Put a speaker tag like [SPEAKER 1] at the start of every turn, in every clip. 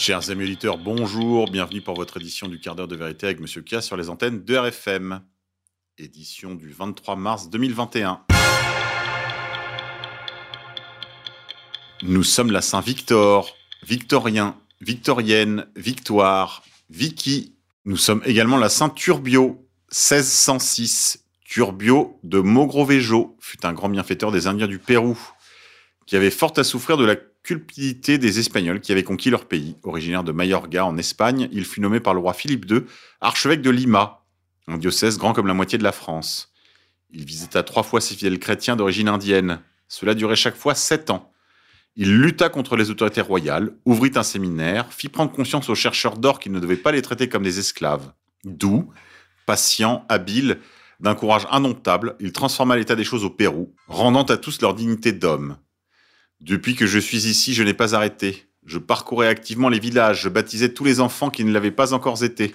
[SPEAKER 1] Chers amis auditeurs, bonjour, bienvenue pour votre édition du quart d'heure de vérité avec Monsieur K sur les antennes de RFM. Édition du 23 mars 2021. Nous sommes la Saint-Victor, Victorien, Victorienne, Victoire, Vicky. Nous sommes également la Saint-Turbio, 1606. Turbio de Mogrovejo fut un grand bienfaiteur des Indiens du Pérou, qui avait fort à souffrir de la cupidité des Espagnols qui avaient conquis leur pays. Originaire de Mayorga en Espagne, il fut nommé par le roi Philippe II archevêque de Lima, un diocèse grand comme la moitié de la France. Il visita trois fois ses fidèles chrétiens d'origine indienne. Cela durait chaque fois sept ans. Il lutta contre les autorités royales, ouvrit un séminaire, fit prendre conscience aux chercheurs d'or qu'ils ne devaient pas les traiter comme des esclaves. Doux, patient, habile, d'un courage indomptable, il transforma l'état des choses au Pérou, rendant à tous leur dignité d'homme. Depuis que je suis ici, je n'ai pas arrêté. Je parcourais activement les villages, je baptisais tous les enfants qui ne l'avaient pas encore été.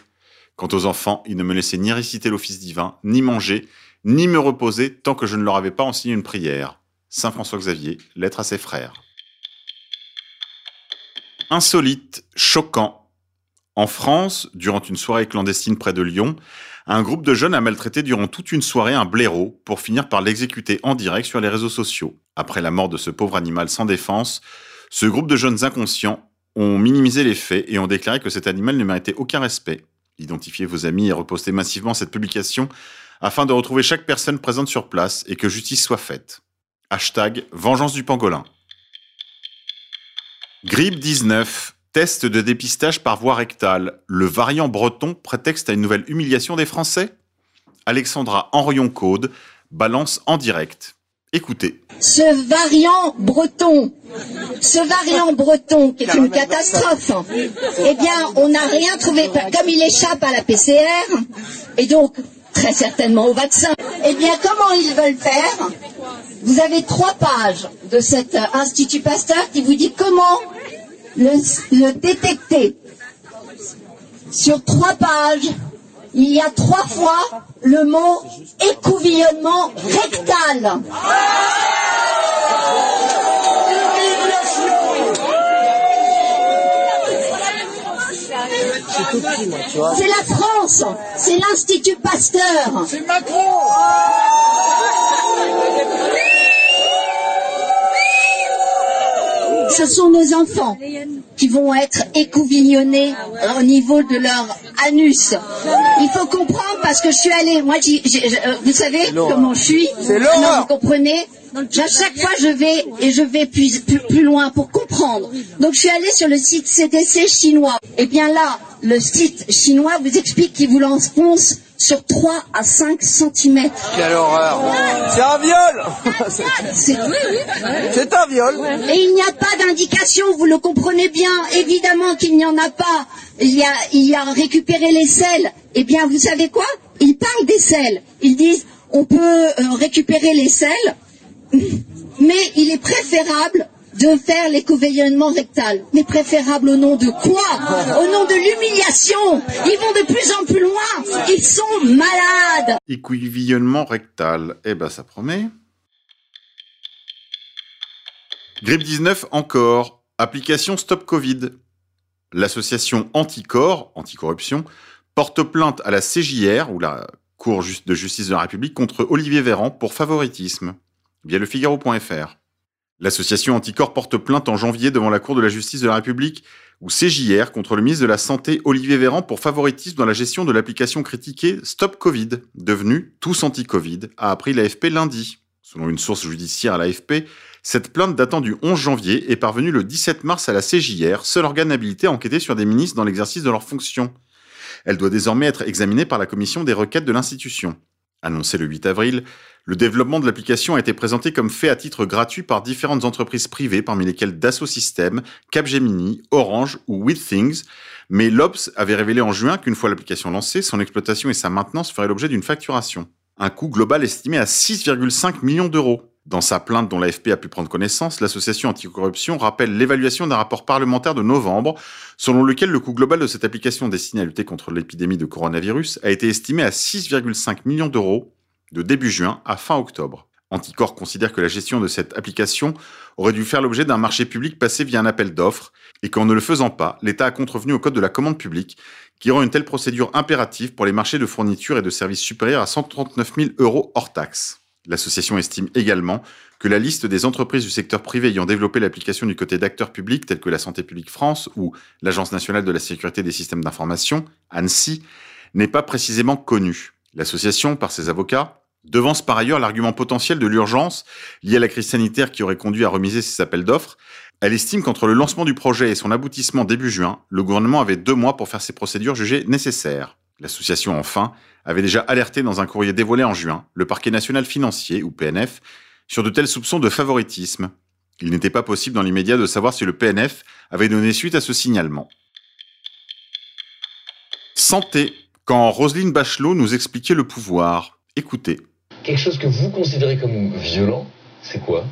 [SPEAKER 1] Quant aux enfants, ils ne me laissaient ni réciter l'office divin, ni manger, ni me reposer tant que je ne leur avais pas enseigné une prière. Saint François Xavier, lettre à ses frères. Insolite, choquant. En France, durant une soirée clandestine près de Lyon, un groupe de jeunes a maltraité durant toute une soirée un blaireau pour finir par l'exécuter en direct sur les réseaux sociaux. Après la mort de ce pauvre animal sans défense, ce groupe de jeunes inconscients ont minimisé les faits et ont déclaré que cet animal ne méritait aucun respect. Identifiez vos amis et repostez massivement cette publication afin de retrouver chaque personne présente sur place et que justice soit faite. Hashtag Vengeance du pangolin. Grippe 19. Test de dépistage par voie rectale. Le variant breton prétexte à une nouvelle humiliation des Français? Alexandra Henrion-Caude balance en direct. Écoutez.
[SPEAKER 2] Ce variant breton, ce variant breton qui est une catastrophe, eh bien, on n'a rien trouvé. Comme il échappe à la PCR, et donc très certainement au vaccin, eh bien, comment ils veulent faire? Vous avez trois pages de cet Institut Pasteur qui vous dit comment le, détecter. Sur trois pages, il y a trois fois le mot écouvillonnement rectal. C'est la France, c'est l'Institut Pasteur.
[SPEAKER 3] C'est Macron.
[SPEAKER 2] Ce sont nos enfants qui vont être écouvillonnés au niveau de leur anus. Il faut comprendre parce que je suis allée, moi, euh, vous savez comment je suis.
[SPEAKER 3] C'est
[SPEAKER 2] Vous comprenez à chaque fois, je vais et je vais plus, plus, loin pour comprendre. Donc, je suis allée sur le site CDC chinois. Et eh bien là, le site chinois vous explique qu'il vous l'enfonce sur 3 à 5 cm.
[SPEAKER 3] Quelle horreur C'est un viol C'est un viol
[SPEAKER 2] Et il n'y a pas d'indication, vous le comprenez bien, évidemment qu'il n'y en a pas. Il y a, il y a récupérer les selles. Eh bien, vous savez quoi? Ils parlent des selles. Ils disent, on peut euh, récupérer les selles, mais il est préférable de faire l'écouvillonnement rectal. Mais préférable au nom de quoi? Au nom de l'humiliation Ils vont de plus en plus loin Ils sont malades
[SPEAKER 1] Écouvillonnement rectal. Eh ben, ça promet. Grippe 19 encore. Application Stop Covid. L'association Anticorps, Anticorruption, porte plainte à la CJR, ou la Cour de justice de la République, contre Olivier Véran pour favoritisme, via le Figaro.fr. L'association Anticorps porte plainte en janvier devant la Cour de la justice de la République ou CJR contre le ministre de la Santé Olivier Véran pour favoritisme dans la gestion de l'application critiquée Stop Covid, devenue Tous Anti-Covid, a appris l'AFP lundi. Selon une source judiciaire à l'AFP, cette plainte datant du 11 janvier est parvenue le 17 mars à la CJR, seul organe habilité à enquêter sur des ministres dans l'exercice de leurs fonctions. Elle doit désormais être examinée par la commission des requêtes de l'institution. Annoncé le 8 avril, le développement de l'application a été présenté comme fait à titre gratuit par différentes entreprises privées, parmi lesquelles Dassault Systèmes, Capgemini, Orange ou WithThings, mais l'Obs avait révélé en juin qu'une fois l'application lancée, son exploitation et sa maintenance feraient l'objet d'une facturation. Un coût global estimé à 6,5 millions d'euros. Dans sa plainte dont l'AFP a pu prendre connaissance, l'association anticorruption rappelle l'évaluation d'un rapport parlementaire de novembre, selon lequel le coût global de cette application destinée à lutter contre l'épidémie de coronavirus a été estimé à 6,5 millions d'euros de début juin à fin octobre. Anticor considère que la gestion de cette application aurait dû faire l'objet d'un marché public passé via un appel d'offres et qu'en ne le faisant pas, l'État a contrevenu au Code de la commande publique qui rend une telle procédure impérative pour les marchés de fourniture et de services supérieurs à 139 000 euros hors taxes. L'association estime également que la liste des entreprises du secteur privé ayant développé l'application du côté d'acteurs publics tels que la Santé publique France ou l'Agence nationale de la sécurité des systèmes d'information, ANSI, n'est pas précisément connue. L'association, par ses avocats, devance par ailleurs l'argument potentiel de l'urgence lié à la crise sanitaire qui aurait conduit à remiser ses appels d'offres. Elle estime qu'entre le lancement du projet et son aboutissement début juin, le gouvernement avait deux mois pour faire ces procédures jugées nécessaires. L'association, enfin, avait déjà alerté dans un courrier dévoilé en juin le parquet national financier, ou PNF, sur de tels soupçons de favoritisme. Il n'était pas possible dans l'immédiat de savoir si le PNF avait donné suite à ce signalement. Santé. Quand Roselyne Bachelot nous expliquait le pouvoir. Écoutez.
[SPEAKER 4] Quelque chose que vous considérez comme violent, c'est quoi?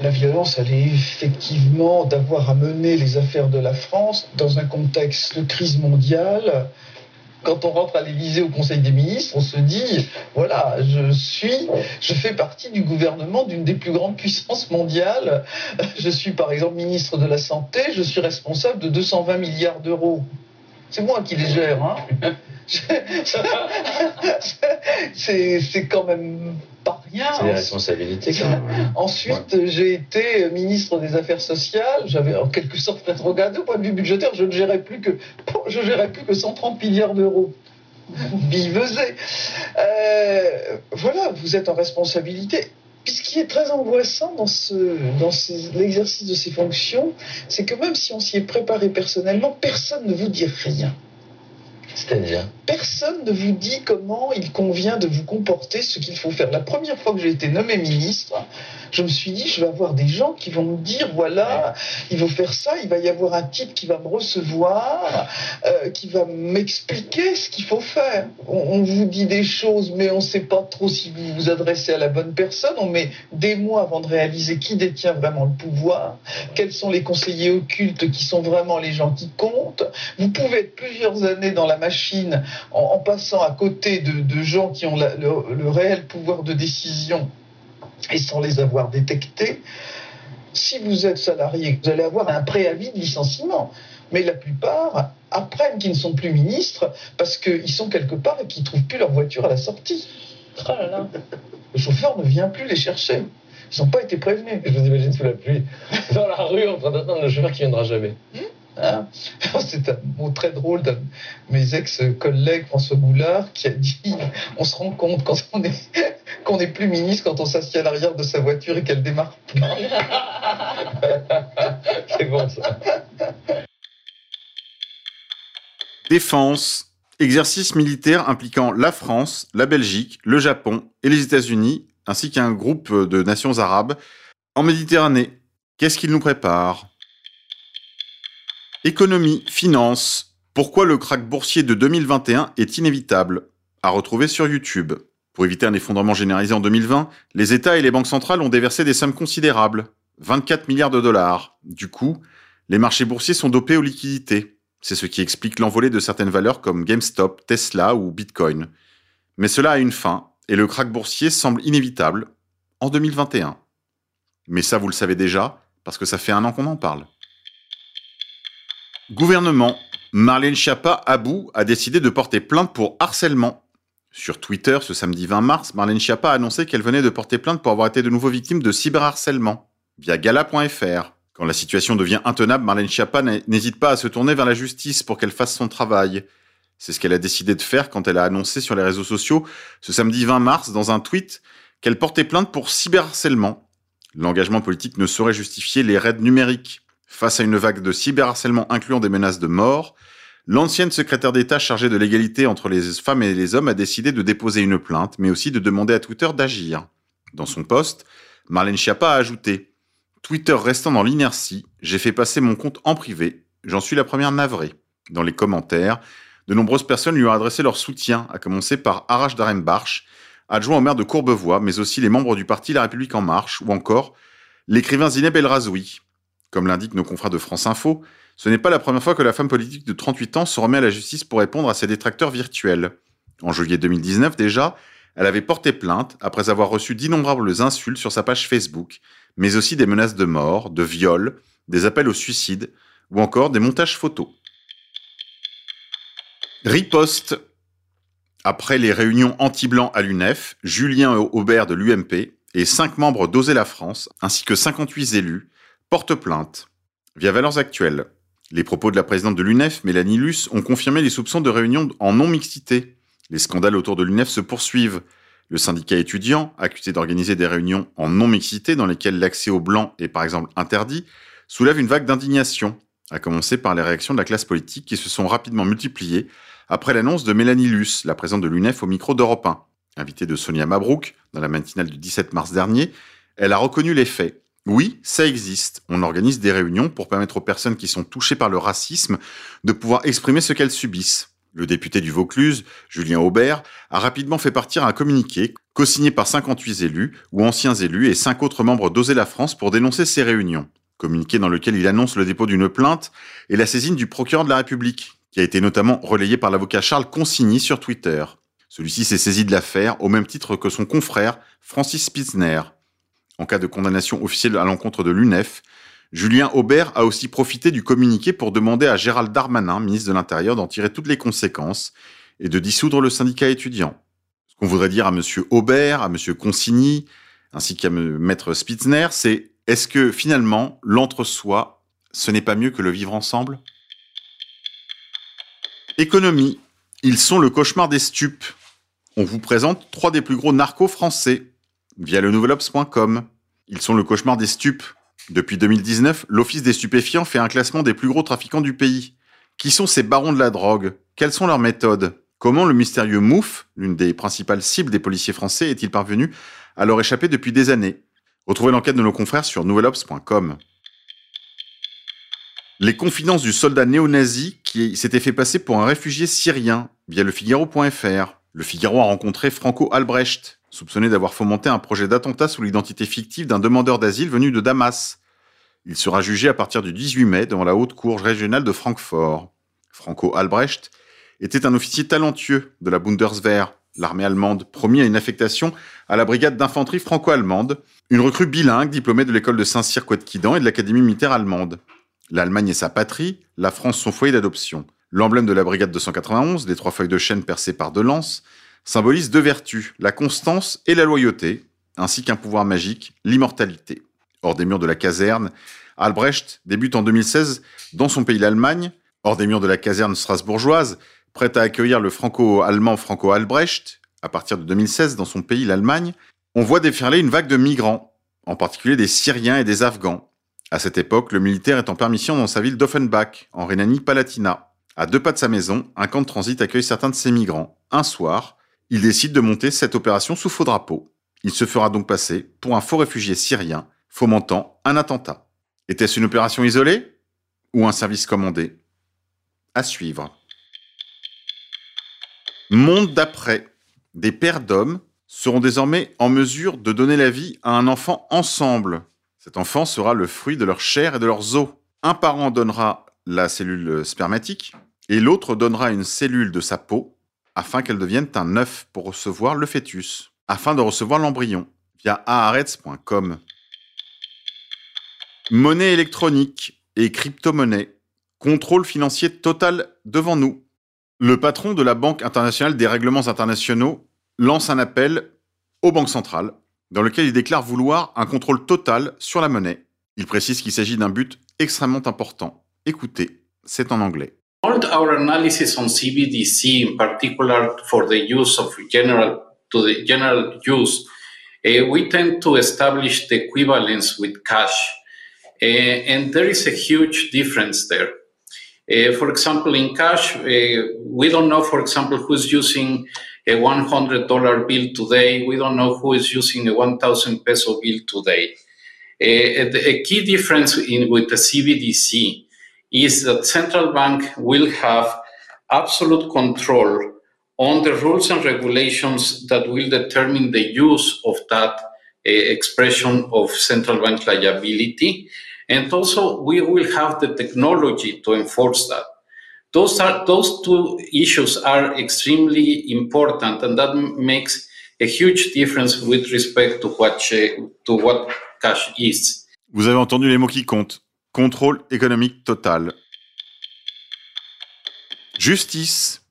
[SPEAKER 5] La violence, elle est effectivement d'avoir à mener les affaires de la France dans un contexte de crise mondiale quand on rentre à l'Élysée au Conseil des ministres, on se dit voilà, je suis, je fais partie du gouvernement d'une des plus grandes puissances mondiales. Je suis par exemple ministre de la Santé, je suis responsable de 220 milliards d'euros. C'est moi qui les gère. Hein c'est quand même pas rien.
[SPEAKER 4] C'est des responsabilités.
[SPEAKER 5] Ensuite, j'ai été ministre des Affaires sociales. J'avais en quelque sorte rétrogradé au point de vue budgétaire. Je ne gérais plus que, je gérais plus que 130 milliards d'euros. Bivesé. Euh, voilà, vous êtes en responsabilité. Puis ce qui est très angoissant dans, ce, dans l'exercice de ces fonctions, c'est que même si on s'y est préparé personnellement, personne ne vous dit rien.
[SPEAKER 4] C'est-à-dire?
[SPEAKER 5] Personne ne vous dit comment il convient de vous comporter, ce qu'il faut faire. La première fois que j'ai été nommé ministre, je me suis dit, je vais avoir des gens qui vont me dire, voilà, il faut faire ça, il va y avoir un type qui va me recevoir, euh, qui va m'expliquer ce qu'il faut faire. On, vous dit des choses, mais on ne sait pas trop si vous vous adressez à la bonne personne. On met des mois avant de réaliser qui détient vraiment le pouvoir, quels sont les conseillers occultes qui sont vraiment les gens qui comptent. Vous pouvez être plusieurs années dans la machine en, passant à côté de, gens qui ont le réel pouvoir de décision et sans les avoir détectés, si vous êtes salarié, vous allez avoir un préavis de licenciement. Mais la plupart apprennent qu'ils ne sont plus ministres parce qu'ils sont quelque part et qu'ils ne trouvent plus leur voiture à la sortie. Oh le chauffeur ne vient plus les chercher. Ils n'ont pas été prévenus.
[SPEAKER 4] Je vous imagine sous la pluie, dans la rue, en train d'attendre le chauffeur qui viendra jamais. Hmm
[SPEAKER 5] c'est un mot très drôle de mes ex-collègues François Boulard qui a dit on se rend compte quand on est qu'on n'est plus ministre quand on s'assied à l'arrière de sa voiture et qu'elle démarre
[SPEAKER 4] c'est bon ça.
[SPEAKER 1] Défense. Exercice militaire impliquant la France, la Belgique, le Japon et les États-Unis, ainsi qu'un groupe de nations arabes en Méditerranée. Qu'est-ce qu'il nous prépare Économie, finance. Pourquoi le krach boursier de 2021 est inévitable? À retrouver sur YouTube. Pour éviter un effondrement généralisé en 2020, les États et les banques centrales ont déversé des sommes considérables, 24 milliards de dollars. Du coup, les marchés boursiers sont dopés aux liquidités. C'est ce qui explique l'envolée de certaines valeurs comme GameStop, Tesla ou Bitcoin. Mais cela a une fin, et le krach boursier semble inévitable en 2021. Mais ça, vous le savez déjà, parce que ça fait un an qu'on en parle. Gouvernement. Marlène Schiappa, Abou, a décidé de porter plainte pour harcèlement. Sur Twitter, ce samedi 20 mars, Marlène Schiappa a annoncé qu'elle venait de porter plainte pour avoir été de nouveau victime de cyberharcèlement via gala.fr. Quand la situation devient intenable, Marlène Schiappa n'hésite pas à se tourner vers la justice pour qu'elle fasse son travail. C'est ce qu'elle a décidé de faire quand elle a annoncé sur les réseaux sociaux ce samedi 20 mars dans un tweet qu'elle portait plainte pour cyberharcèlement. L'engagement politique ne saurait justifier les raids numériques. Face à une vague de cyberharcèlement incluant des menaces de mort, l'ancienne secrétaire d'État chargée de l'égalité entre les femmes et les hommes a décidé de déposer une plainte, mais aussi de demander à Twitter d'agir. Dans son poste, Marlène Schiappa a ajouté Twitter restant dans l'inertie, j'ai fait passer mon compte en privé, j'en suis la première navrée. Dans les commentaires, de nombreuses personnes lui ont adressé leur soutien, à commencer par Arash Darembarch, adjoint au maire de Courbevoie, mais aussi les membres du parti La République En Marche, ou encore l'écrivain Zineb El Razoui, comme l'indiquent nos confrères de France Info, ce n'est pas la première fois que la femme politique de 38 ans se remet à la justice pour répondre à ses détracteurs virtuels. En juillet 2019 déjà, Elle avait porté plainte après avoir reçu d'innombrables insultes sur sa page Facebook, mais aussi des menaces de mort, de viol, des appels au suicide ou encore des montages photos. Riposte. Après les réunions anti-blanc à l'UNEF, Julien Aubert de l'UMP et cinq membres d'Oser la France, ainsi que 58 élus, portent plainte. Via Valeurs Actuelles, les propos de la présidente de l'UNEF, Mélanie Luce, ont confirmé les soupçons de réunion en non-mixité. Les scandales autour de l'UNEF se poursuivent. Le syndicat étudiant, accusé d'organiser des réunions en non-mixité dans lesquelles l'accès aux blancs est par exemple interdit, soulève une vague d'indignation, à commencer par les réactions de la classe politique qui se sont rapidement multipliées après l'annonce de Mélanie Luce, la présidente de l'UNEF au micro d'Europe 1. Invitée de Sonia Mabrouk dans la matinale du 17 mars dernier, elle a reconnu les faits. Oui, ça existe. On organise des réunions pour permettre aux personnes qui sont touchées par le racisme de pouvoir exprimer ce qu'elles subissent. Le député du Vaucluse, Julien Aubert, a rapidement fait partir un communiqué co-signé par 58 élus ou anciens élus et 5 autres membres d'Oser la France pour dénoncer ces réunions communiqué dans lequel il annonce le dépôt d'une plainte et la saisine du procureur de la République, qui a été notamment relayé par l'avocat Charles Consigny sur Twitter. Celui-ci s'est saisi de l'affaire au même titre que son confrère Francis Spitzner. En cas de condamnation officielle à l'encontre de l'UNEF, Julien Aubert a aussi profité du communiqué pour demander à Gérald Darmanin, ministre de l'Intérieur, d'en tirer toutes les conséquences et de dissoudre le syndicat étudiant. Ce qu'on voudrait dire à M. Aubert, à M. Consigny, ainsi qu'à Maître Spitzner, c'est est-ce que finalement, l'entre-soi, ce n'est pas mieux que le vivre ensemble? Économie. Ils sont le cauchemar des stupes. On vous présente trois des plus gros narcos français via le nouvelops.com. Ils sont le cauchemar des stupes. Depuis 2019, l'Office des stupéfiants fait un classement des plus gros trafiquants du pays. Qui sont ces barons de la drogue? Quelles sont leurs méthodes? Comment le mystérieux Mouf, l'une des principales cibles des policiers français, est-il parvenu à leur échapper depuis des années? Retrouvez l'enquête de nos confrères sur nouvelops.com. Les confidences du soldat néo-nazi qui s'était fait passer pour un réfugié syrien via le Figaro.fr. Le Figaro a rencontré Franco Albrecht, soupçonné d'avoir fomenté un projet d'attentat sous l'identité fictive d'un demandeur d'asile venu de Damas. Il sera jugé à partir du 18 mai devant la haute cour régionale de Francfort. Franco Albrecht était un officier talentueux de la Bundeswehr, l'armée allemande, promis à une affectation à la brigade d'infanterie franco-allemande, une recrue bilingue diplômée de l'école de Saint-Cyr Quidan et de l'académie militaire allemande. L'Allemagne est sa patrie, la France son foyer d'adoption. L'emblème de la brigade 291, les trois feuilles de chêne percées par deux lances, symbolise deux vertus, la constance et la loyauté, ainsi qu'un pouvoir magique, l'immortalité. Hors des murs de la caserne, Albrecht débute en 2016 dans son pays l'Allemagne, hors des murs de la caserne strasbourgeoise, prête à accueillir le franco-allemand Franco Albrecht, à partir de 2016 dans son pays, l'Allemagne, on voit déferler une vague de migrants, en particulier des Syriens et des Afghans. À cette époque, le militaire est en permission dans sa ville d'Offenbach, en Rhénanie-Palatinat. À deux pas de sa maison, un camp de transit accueille certains de ces migrants. Un soir, il décide de monter cette opération sous faux drapeau. Il se fera donc passer pour un faux réfugié syrien, fomentant un attentat. Était-ce une opération isolée ou un service commandé? À suivre. Monde d'après. Des pères d'hommes seront désormais en mesure de donner la vie à un enfant ensemble. Cet enfant sera le fruit de leur chair et de leurs os. Un parent donnera la cellule spermatique et l'autre donnera une cellule de sa peau afin qu'elle devienne un œuf pour recevoir le fœtus, afin de recevoir l'embryon via aharets.com. Monnaie électronique et crypto-monnaie. Contrôle financier total devant nous. Le patron de la Banque internationale des règlements internationaux lance un appel aux banques centrales dans lequel il déclare vouloir un contrôle total sur la monnaie. Il précise qu'il s'agit d'un but extrêmement important. Écoutez, c'est en anglais.
[SPEAKER 6] All our analysis on CBDC, in particular for the use of general to the general use, uh, we tend to establish the equivalence with cash, uh, and there is a huge difference there. Uh, for example, in cash, uh, we don't know, for example, who's using a $100 bill today. We don't know who is using a 1,000 peso bill today. Uh, a key difference in, with the CBDC is that central bank will have absolute control on the rules and regulations that will determine the use of that uh, expression of central bank liability and also, we will have the technology to enforce that. Those are those two issues are extremely important, and that makes a huge difference with respect to what, to what cash is.
[SPEAKER 1] Vous avez entendu les mots qui comptent. Contrôle économique total. Justice.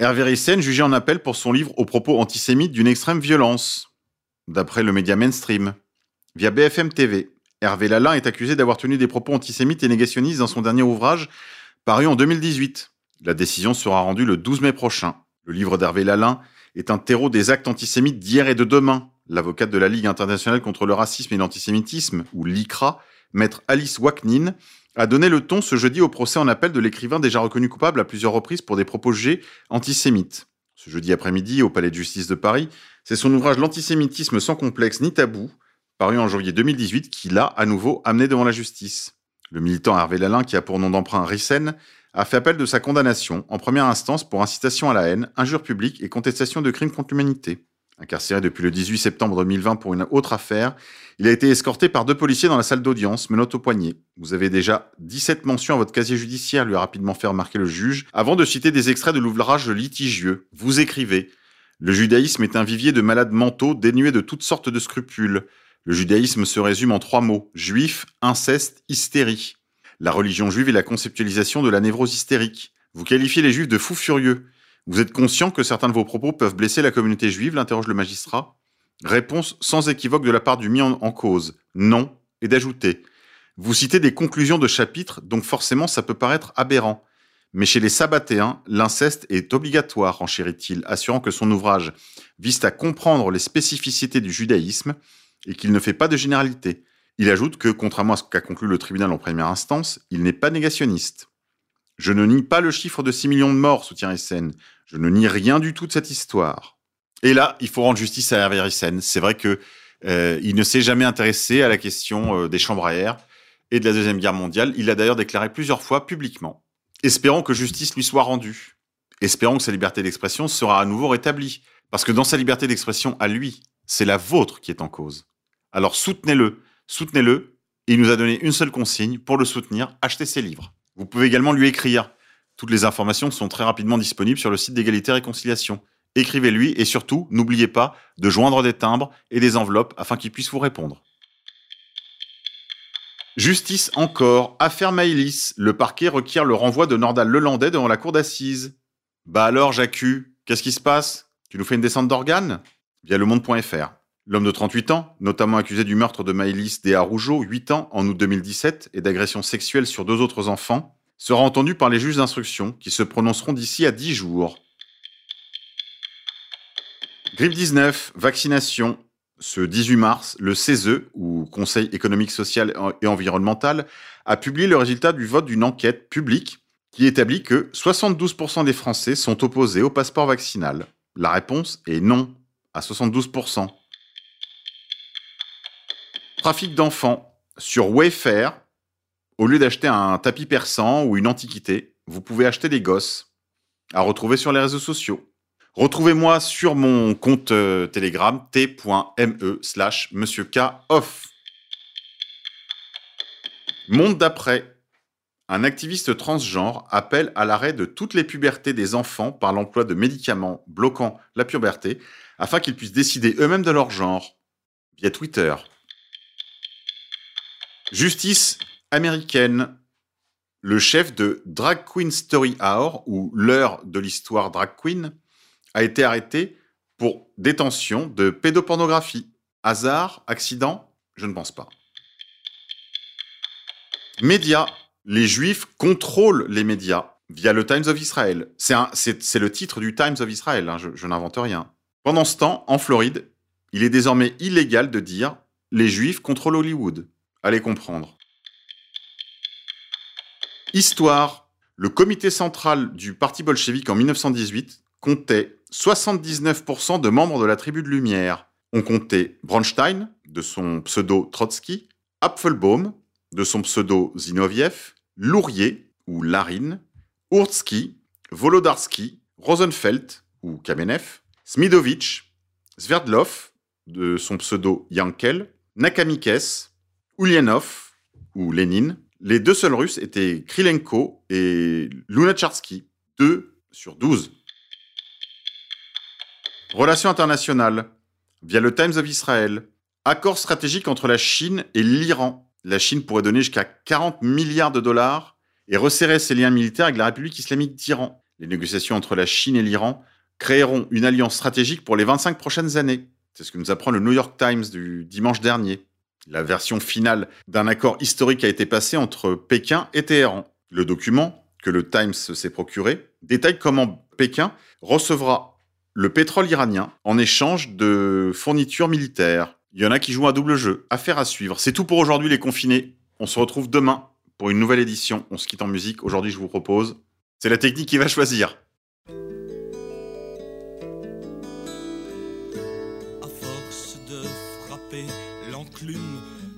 [SPEAKER 1] Hervé Ryssen jugé en appel pour son livre aux propos antisémites d'une extrême violence, d'après le média mainstream. Via BFM TV, Hervé Lalin est accusé d'avoir tenu des propos antisémites et négationnistes dans son dernier ouvrage, paru en 2018. La décision sera rendue le 12 mai prochain. Le livre d'Hervé Lalin est un terreau des actes antisémites d'hier et de demain. L'avocate de la Ligue internationale contre le racisme et l'antisémitisme, ou l'ICRA, maître Alice Waknin, a donné le ton ce jeudi au procès en appel de l'écrivain déjà reconnu coupable à plusieurs reprises pour des propos jugés antisémites. Ce jeudi après-midi, au Palais de justice de Paris, c'est son ouvrage L'antisémitisme sans complexe ni tabou, paru en janvier 2018, qui l'a à nouveau amené devant la justice. Le militant Hervé Lalin, qui a pour nom d'emprunt Rissen, a fait appel de sa condamnation en première instance pour incitation à la haine, injure publique et contestation de crimes contre l'humanité. Incarcéré depuis le 18 septembre 2020 pour une autre affaire, il a été escorté par deux policiers dans la salle d'audience, menottes au poignet. Vous avez déjà 17 mentions à votre casier judiciaire, lui a rapidement fait remarquer le juge, avant de citer des extraits de l'ouvrage litigieux. Vous écrivez Le judaïsme est un vivier de malades mentaux dénués de toutes sortes de scrupules. Le judaïsme se résume en trois mots juif, inceste, hystérie. La religion juive est la conceptualisation de la névrose hystérique. Vous qualifiez les juifs de fous furieux. Vous êtes conscient que certains de vos propos peuvent blesser la communauté juive l'interroge le magistrat. Réponse sans équivoque de la part du mis en, cause. Non. Et d'ajouter. Vous citez des conclusions de chapitres, donc forcément ça peut paraître aberrant. Mais chez les sabbatéens, l'inceste est obligatoire, enchérit-il, assurant que son ouvrage vise à comprendre les spécificités du judaïsme et qu'il ne fait pas de généralité. Il ajoute que, contrairement à ce qu'a conclu le tribunal en première instance, il n'est pas négationniste. Je ne nie pas le chiffre de 6 millions de morts, soutient SN. Je ne nie rien du tout de cette histoire. Et là, il faut rendre justice à Hervé Ryssen. C'est vrai que euh, il ne s'est jamais intéressé à la question euh, des chambres à air et de la Deuxième Guerre mondiale. Il l'a d'ailleurs déclaré plusieurs fois publiquement. Espérons que justice lui soit rendue. Espérons que sa liberté d'expression sera à nouveau rétablie. Parce que dans sa liberté d'expression à lui, c'est la vôtre qui est en cause. Alors soutenez-le, soutenez-le. Il nous a donné une seule consigne pour le soutenir, achetez ses livres. Vous pouvez également lui écrire. Toutes les informations sont très rapidement disponibles sur le site d'égalité réconciliation. Écrivez-lui et surtout, n'oubliez pas de joindre des timbres et des enveloppes afin qu'il puisse vous répondre. Justice encore. Affaire Maïlis. Le parquet requiert le renvoi de Nordal Lelandais devant la cour d'assises. Bah alors, Jacu, qu'est-ce qui se passe? Tu nous fais une descente d'organes? Via le monde.fr. L'homme de 38 ans, notamment accusé du meurtre de Maëlys Déa Rougeau, 8 ans, en août 2017, et d'agression sexuelle sur deux autres enfants, sera entendu par les juges d'instruction, qui se prononceront d'ici à 10 jours. Grippe 19, vaccination. Ce 18 mars, le CESE, ou Conseil économique, social et environnemental, a publié le résultat du vote d'une enquête publique qui établit que 72% des Français sont opposés au passeport vaccinal. La réponse est non, à 72%. Trafic d'enfants. Sur Wayfair, au lieu d'acheter un tapis persan ou une antiquité, vous pouvez acheter des gosses à retrouver sur les réseaux sociaux. Retrouvez-moi sur mon compte euh, Telegram t.me slash monsieur. Monde d'après. Un activiste transgenre appelle à l'arrêt de toutes les pubertés des enfants par l'emploi de médicaments bloquant la puberté afin qu'ils puissent décider eux-mêmes de leur genre via Twitter. Justice américaine. Le chef de Drag Queen Story Hour, ou l'heure de l'histoire drag queen, a été arrêté pour détention de pédopornographie. Hasard Accident Je ne pense pas. Médias. Les Juifs contrôlent les médias via le Times of Israel. C'est le titre du Times of Israel, hein, je n'invente rien. Pendant ce temps, en Floride, il est désormais illégal de dire les Juifs contrôlent Hollywood. Allez comprendre. Histoire. Le comité central du Parti bolchevique en 1918 comptait 79% de membres de la tribu de Lumière. On comptait Bronstein, de son pseudo Trotsky, Apfelbaum, de son pseudo Zinoviev, Lourier, ou Larine, Urtsky, Volodarsky, Rosenfeld, ou Kamenev, Smidovitch, Sverdlov, de son pseudo Yankel, Nakamikes, Ulyanov, ou Lénine, les deux seuls Russes étaient Krylenko et Lunacharsky, 2 sur 12. Relations internationales, via le Times of Israel. Accord stratégique entre la Chine et l'Iran. La Chine pourrait donner jusqu'à 40 milliards de dollars et resserrer ses liens militaires avec la République islamique d'Iran. Les négociations entre la Chine et l'Iran créeront une alliance stratégique pour les 25 prochaines années. C'est ce que nous apprend le New York Times du dimanche dernier. La version finale d'un accord historique a été passée entre Pékin et Téhéran. Le document, que le Times s'est procuré, détaille comment Pékin recevra le pétrole iranien en échange de fournitures militaires. Il y en a qui jouent un double jeu. Affaire à suivre. C'est tout pour aujourd'hui les confinés. On se retrouve demain pour une nouvelle édition. On se quitte en musique. Aujourd'hui, je vous propose. C'est la technique qui va choisir.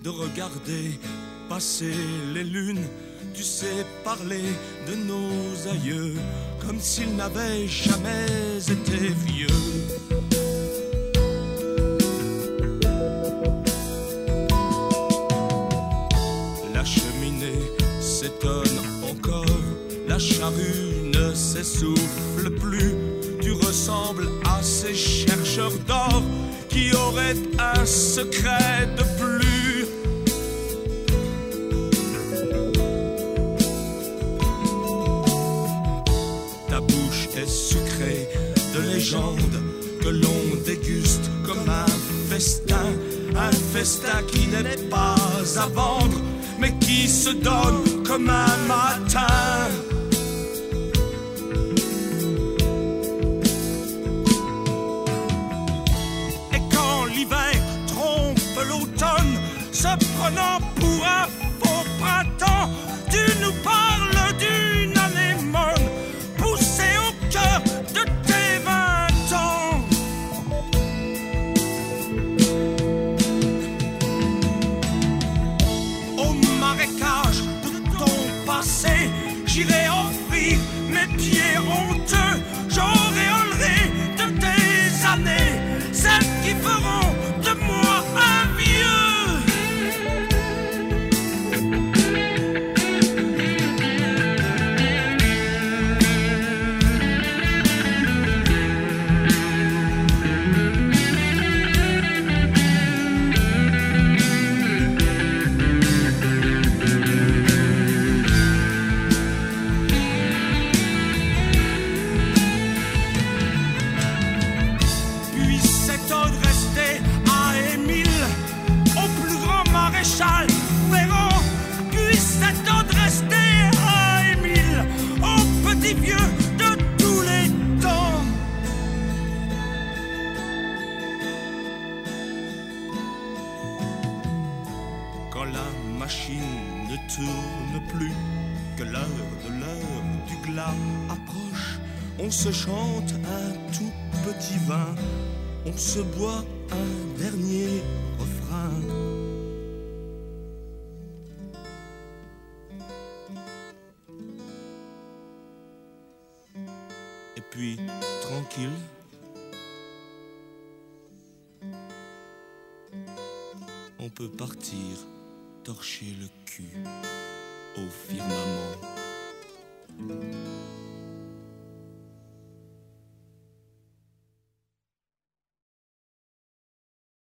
[SPEAKER 7] De regarder passer les lunes, tu sais parler de nos aïeux comme s'ils n'avaient jamais été vieux. La cheminée s'étonne encore, la charrue ne s'essouffle plus. Tu ressembles à ces chercheurs d'or qui auraient un secret de que l'on déguste comme un festin, un festin qui n'est pas à vendre, mais qui se donne comme un matin. Et quand l'hiver trompe l'automne, se prenant pour un faux printemps, tu nous parles machine ne tourne plus, que l'heure de l'heure du glas. Approche, on se chante un tout petit vin, on se boit un dernier refrain. Et puis, tranquille, on peut partir torcher le cul au firmament.